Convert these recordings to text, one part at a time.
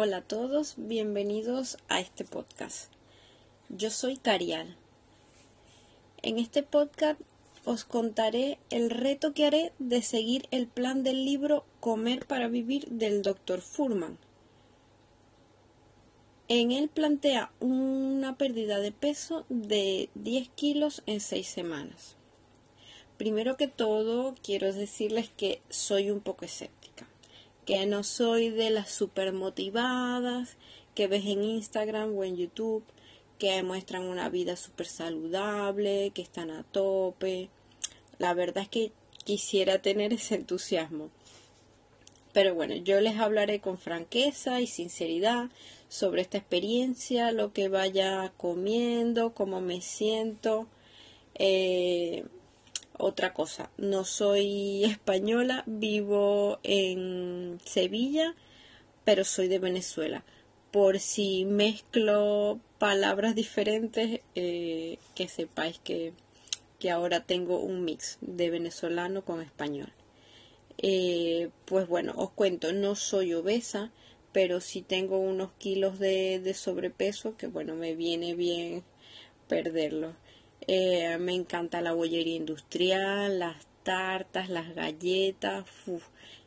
Hola a todos, bienvenidos a este podcast. Yo soy Carial. En este podcast os contaré el reto que haré de seguir el plan del libro Comer para Vivir del Dr. Furman. En él plantea una pérdida de peso de 10 kilos en 6 semanas. Primero que todo, quiero decirles que soy un poco escéptica, que no soy de las super motivadas que ves en Instagram o en YouTube, que muestran una vida súper saludable, que están a tope. La verdad es que quisiera tener ese entusiasmo. Pero bueno, yo les hablaré con franqueza y sinceridad sobre esta experiencia, lo que vaya comiendo, cómo me siento. Eh, otra cosa, no soy española, vivo en Sevilla, pero soy de Venezuela. Por si mezclo palabras diferentes, eh, que sepáis que, que, ahora tengo un mix de venezolano con español. Eh, pues bueno, os cuento, no soy obesa, pero sí tengo unos kilos de, de sobrepeso que bueno, me viene bien perderlo. Eh, me encanta la bollería industrial, las tartas, las galletas,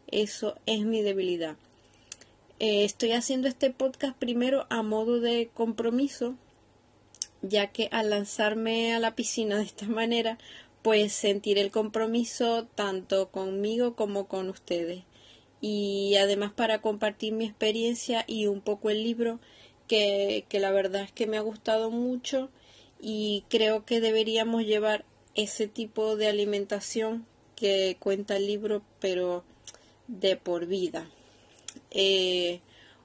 eso es mi debilidad. Eh, estoy haciendo este podcast primero a modo de compromiso, ya que al lanzarme a la piscina de esta manera, pues sentir el compromiso tanto conmigo como con ustedes. Y además para compartir mi experiencia y un poco el libro, que, que la verdad es que me ha gustado mucho y creo que deberíamos llevar ese tipo de alimentación que cuenta el libro, pero de por vida. Eh,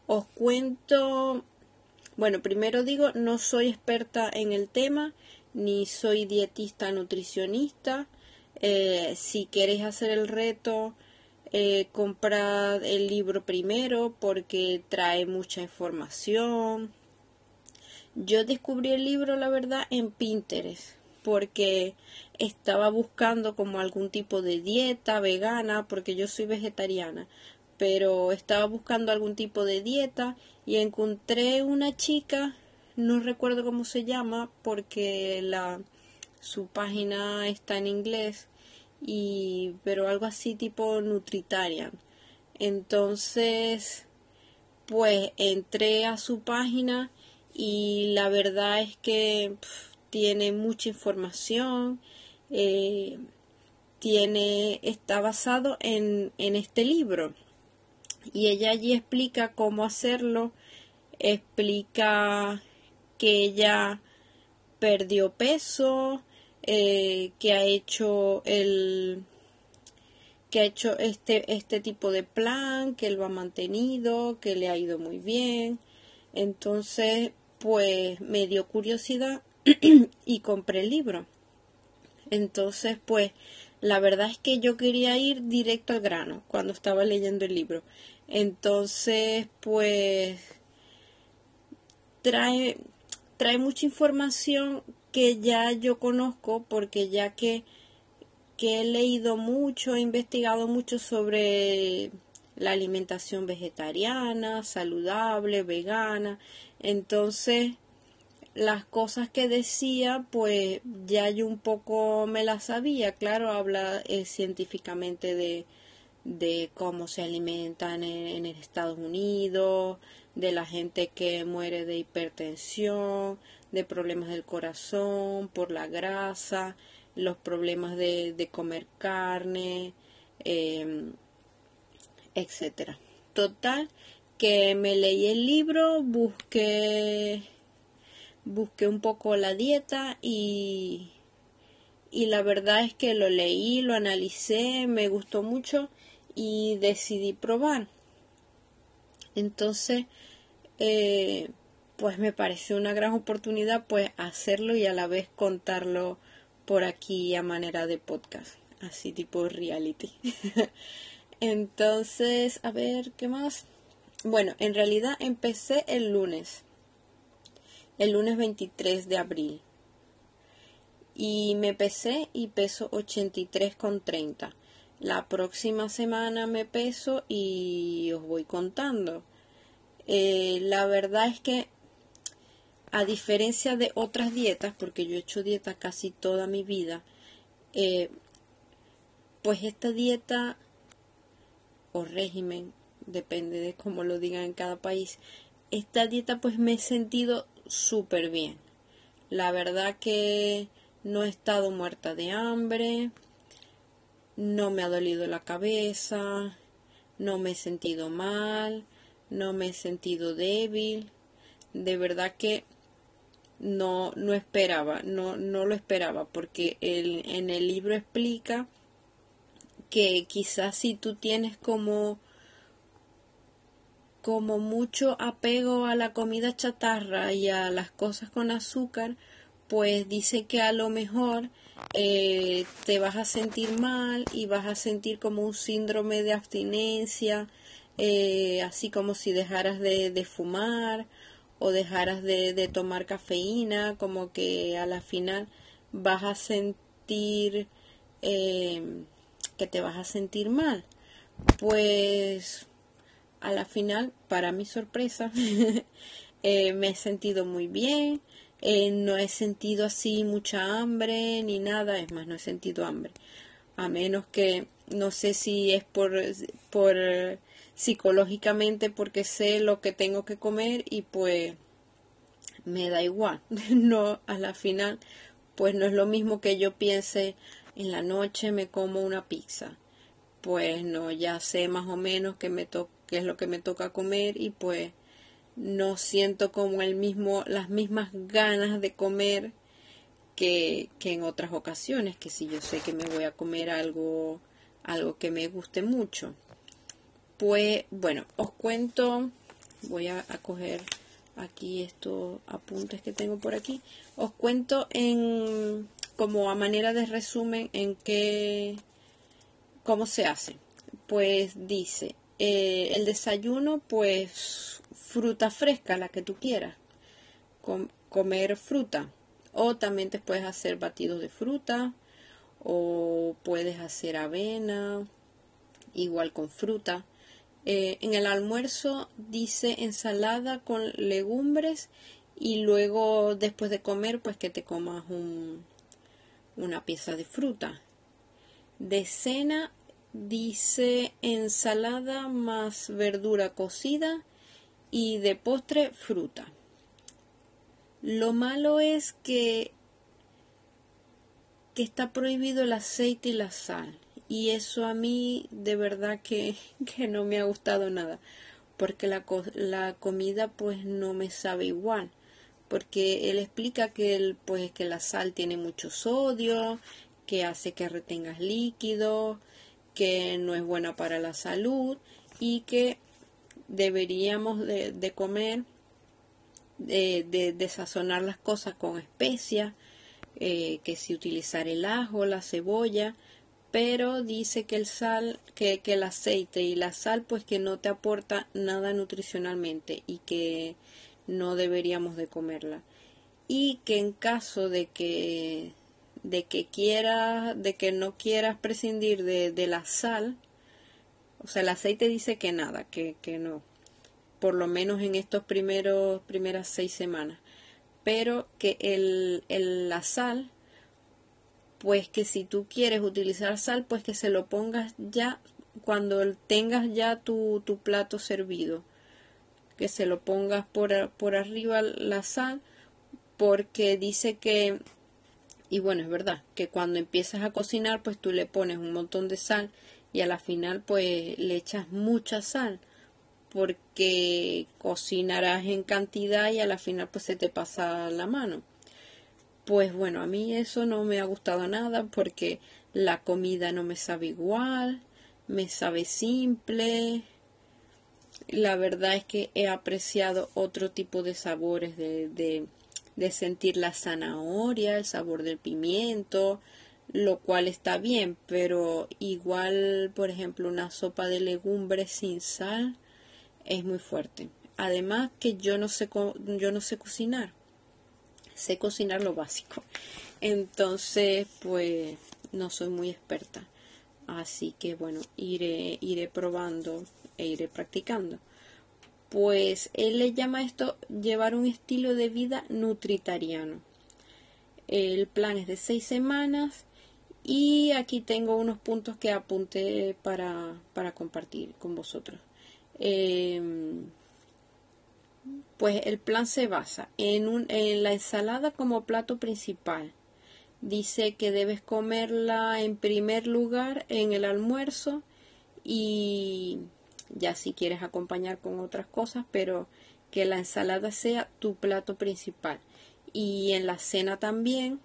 os cuento, bueno, primero digo, no soy experta en el tema, ni soy dietista nutricionista. Eh, si queréis hacer el reto, eh, comprad el libro primero porque trae mucha información. Yo descubrí el libro, la verdad, en Pinterest porque estaba buscando como algún tipo de dieta vegana, porque yo soy vegetariana, pero estaba buscando algún tipo de dieta y encontré una chica no recuerdo cómo se llama porque la su página está en inglés y pero algo así tipo Nutritarian. Entonces, pues entré a su página y la verdad es que tiene mucha información. Eh, tiene está basado en, en este libro y ella allí explica cómo hacerlo explica que ella perdió peso, eh, que ha hecho el que ha hecho este, este tipo de plan, que lo ha mantenido, que le ha ido muy bien. Entonces, pues me dio curiosidad y compré el libro. Entonces, pues, la verdad es que yo quería ir directo al grano cuando estaba leyendo el libro. Entonces, pues, trae, trae mucha información que ya yo conozco porque ya que, que he leído mucho, he investigado mucho sobre la alimentación vegetariana, saludable, vegana, entonces las cosas que decía, pues ya yo un poco me las sabía, claro, habla eh, científicamente de, de cómo se alimentan en, Estados Unidos, de la gente que muere de hipertensión, de problemas del corazón, por la grasa, los problemas de, de comer carne, eh, etcétera. Total, que me leí el libro, busqué, busqué un poco la dieta y, y la verdad es que lo leí, lo analicé, me gustó mucho y decidí probar. Entonces, eh, pues me pareció una gran oportunidad pues hacerlo y a la vez contarlo por aquí a manera de podcast, así tipo reality. Entonces, a ver, ¿qué más? Bueno, en realidad empecé el lunes, el lunes 23 de abril. Y me pesé y peso 83,30. La próxima semana me peso y os voy contando. Eh, la verdad es que a diferencia de otras dietas, porque yo he hecho dieta casi toda mi vida, eh, pues esta dieta o régimen, depende de cómo lo digan en cada país, esta dieta pues me he sentido súper bien. La verdad que no he estado muerta de hambre, no me ha dolido la cabeza, no me he sentido mal, no me he sentido débil. De verdad que no, no esperaba, no, no lo esperaba, porque el, en el libro explica que quizás si tú tienes como como mucho apego a la comida chatarra y a las cosas con azúcar, pues dice que a lo mejor eh, te vas a sentir mal y vas a sentir como un síndrome de abstinencia, eh, así como si dejaras de, fumar o dejaras de, tomar cafeína, como que a la final vas a sentir eh, que te vas a sentir mal. Pues a la final, para mi sorpresa, me he sentido muy bien, eh, no he sentido así mucha hambre ni nada, es más, no he sentido hambre. A menos que no sé si es por, por psicológicamente porque sé lo que tengo que comer y pues me da igual. No, a la final, pues no es lo mismo que yo piense en la noche me como una pizza. Pues no, ya sé más o menos qué es lo que me toca comer y pues no siento como el mismo, las mismas ganas de comer que, que en otras ocasiones, que si yo sé que me voy a comer algo, algo que me guste mucho. Pues bueno, os cuento, voy a, coger aquí estos apuntes que tengo por aquí. Os cuento en como a manera de resumen en qué cómo se hace. Pues dice, eh, el desayuno, pues fruta fresca, la que tú quieras. comer fruta. O también te puedes hacer batidos de fruta. O puedes hacer avena. Igual con fruta. Eh, en el almuerzo dice ensalada con legumbres. Y luego después de comer pues que te comas un, una pieza de fruta. De cena dice ensalada más verdura cocida y de postre fruta. Lo malo es que, que está prohibido el aceite y la sal. Y eso a mí de verdad que, que no me ha gustado nada. Porque la, la, comida pues no me sabe igual. Porque él explica que, el, pues, que la sal tiene mucho sodio, que hace que retengas líquido, que no es buena para la salud y que deberíamos de, comer, de, de, sazonar las cosas con especias, eh, que si utilizar el ajo, la cebolla, pero dice que el sal, que, que el aceite y la sal pues que no te aporta nada nutricionalmente y que no deberíamos de comerla. Y que en caso de que de que quieras, de que no quieras prescindir de, de la sal, o sea, el aceite dice que nada, que, que no. Por lo menos en estos primeros, primeras seis semanas. Pero que el, el, la sal, pues que si tú quieres utilizar sal, pues que se lo pongas ya cuando tengas ya tu, tu plato servido. Que se lo pongas por, por arriba la sal, porque dice que y bueno, es verdad que cuando empiezas a cocinar, pues tú le pones un montón de sal y a la final pues le echas mucha sal porque cocinarás en cantidad y a la final pues se te pasa la mano. Pues bueno, a mí eso no me ha gustado nada porque la comida no me sabe igual, me sabe simple. La verdad es que he apreciado otro tipo de sabores de, de, de sentir la zanahoria, el sabor del pimiento, lo cual está bien, pero igual, por ejemplo, una sopa de legumbres sin sal es muy fuerte. Además que yo no sé yo no sé cocinar. Sé cocinar lo básico. Entonces, pues no soy muy experta. Así que bueno, iré iré probando e iré practicando. pues él le llama esto llevar un estilo de vida nutritariano. El plan es de seis semanas y aquí tengo unos puntos que apunté para, compartir con vosotros. Em, pues el plan se basa en, un, en la ensalada como plato principal. Dice que debes comerla en primer lugar en el almuerzo y ya si quieres acompañar con otras cosas, pero que la ensalada sea tu plato principal. Y en la cena también.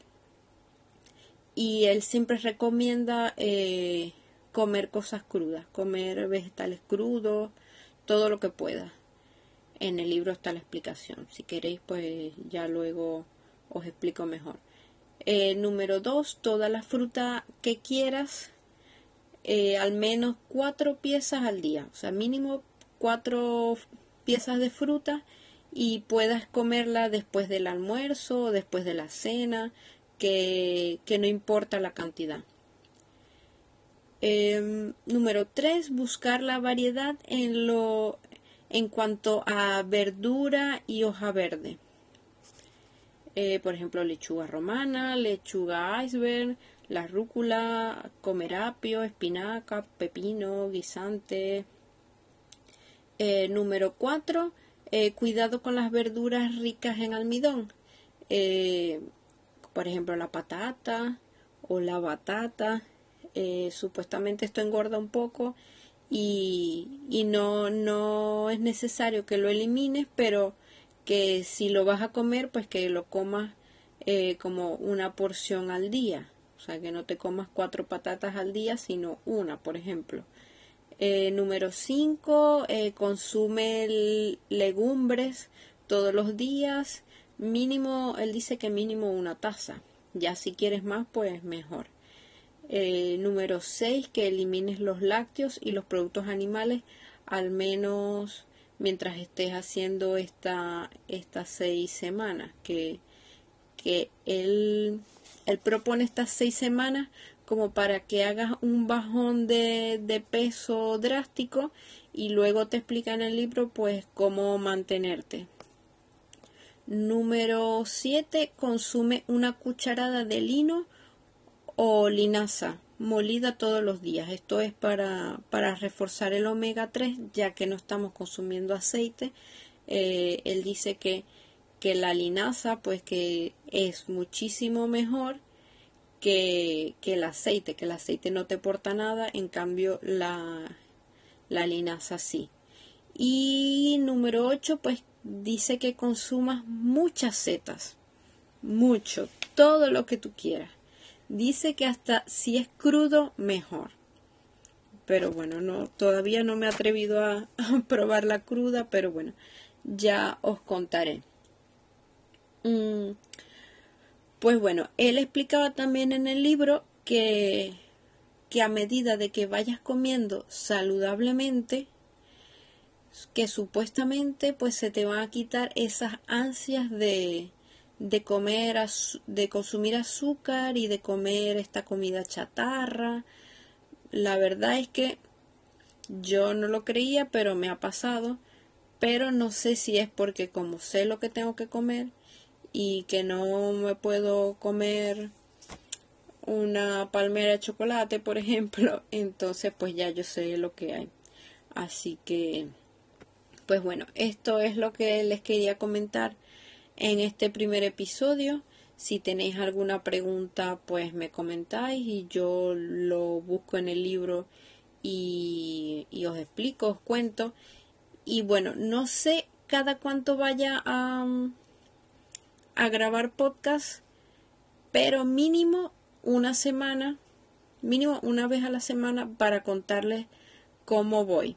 Y él siempre recomienda eh, comer cosas crudas, comer vegetales crudos, todo lo que pueda. En el libro está la explicación. Si queréis, pues ya luego os explico mejor. Eh, número dos, toda la fruta que quieras eh, al menos cuatro piezas al día, o sea, mínimo cuatro piezas de fruta y puedas comerla después del almuerzo después de la cena, que, no importa la cantidad. Em, número 3. Buscar la variedad en, lo, en cuanto a verdura y hoja verde. Eh, por ejemplo, lechuga romana, lechuga iceberg, la rúcula, comer apio, espinaca, pepino, guisante. Eh, número 4. Eh, cuidado con las verduras ricas en almidón. Eh, por ejemplo, la patata o la batata. supuestamente esto engorda un poco y, y no, no es necesario que lo elimines, pero que si lo vas a comer, pues que lo comas como una porción al día. O sea, que no te comas cuatro patatas al día, sino una, por ejemplo. Eh, número 5, eh, consume legumbres todos los días. Mínimo, él dice que mínimo una taza. Ya si quieres más, pues mejor. Eh, número 6, que elimines los lácteos y los productos animales al menos mientras estés haciendo esta, estas seis semanas. Que, que él él propone estas seis semanas como para que hagas un bajón de, peso drástico y luego te explica en el libro pues cómo mantenerte. Número 7. Consume una cucharada de lino o linaza molida todos los días. Esto es para, para reforzar el omega 3 ya que no estamos consumiendo aceite. Eh, él dice que que la linaza pues que es muchísimo mejor que, el aceite, que el aceite no te porta nada, en cambio la, la linaza sí. Y número 8 pues dice que consumas muchas setas, mucho, todo lo que tú quieras. Dice que hasta si es crudo, mejor. Pero bueno, no, todavía no me he atrevido a, a probar la cruda, pero bueno, ya os contaré. Mm, pues bueno, él explicaba también en el libro que, que a medida de que vayas comiendo saludablemente, que supuestamente pues se te van a quitar esas ansias de, de comer, de consumir azúcar y de comer esta comida chatarra. La verdad es que yo no lo creía, pero me ha pasado. Pero no sé si es porque como sé lo que tengo que comer, y que no me puedo comer una palmera de chocolate, por ejemplo, entonces pues ya yo sé lo que hay. Así que, pues bueno, esto es lo que les quería comentar en este primer episodio. Si tenéis alguna pregunta, pues me comentáis y yo lo busco en el libro y, y os explico, os cuento. Y bueno, no sé cada cuánto vaya a, a grabar podcast, pero mínimo una semana, mínimo una vez a la semana para contarles cómo voy,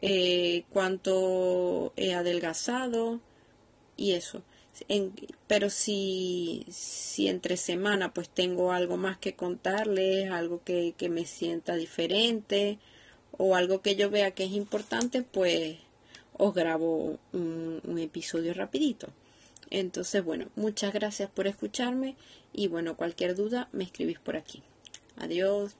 eh, cuánto he adelgazado y eso. pero si, si entre semana pues tengo algo más que contarles, algo que, me sienta diferente o algo que yo vea que es importante, pues os grabo un, un episodio rapidito. Entonces, bueno, muchas gracias por escucharme y bueno, cualquier duda me escribís por aquí. Adiós.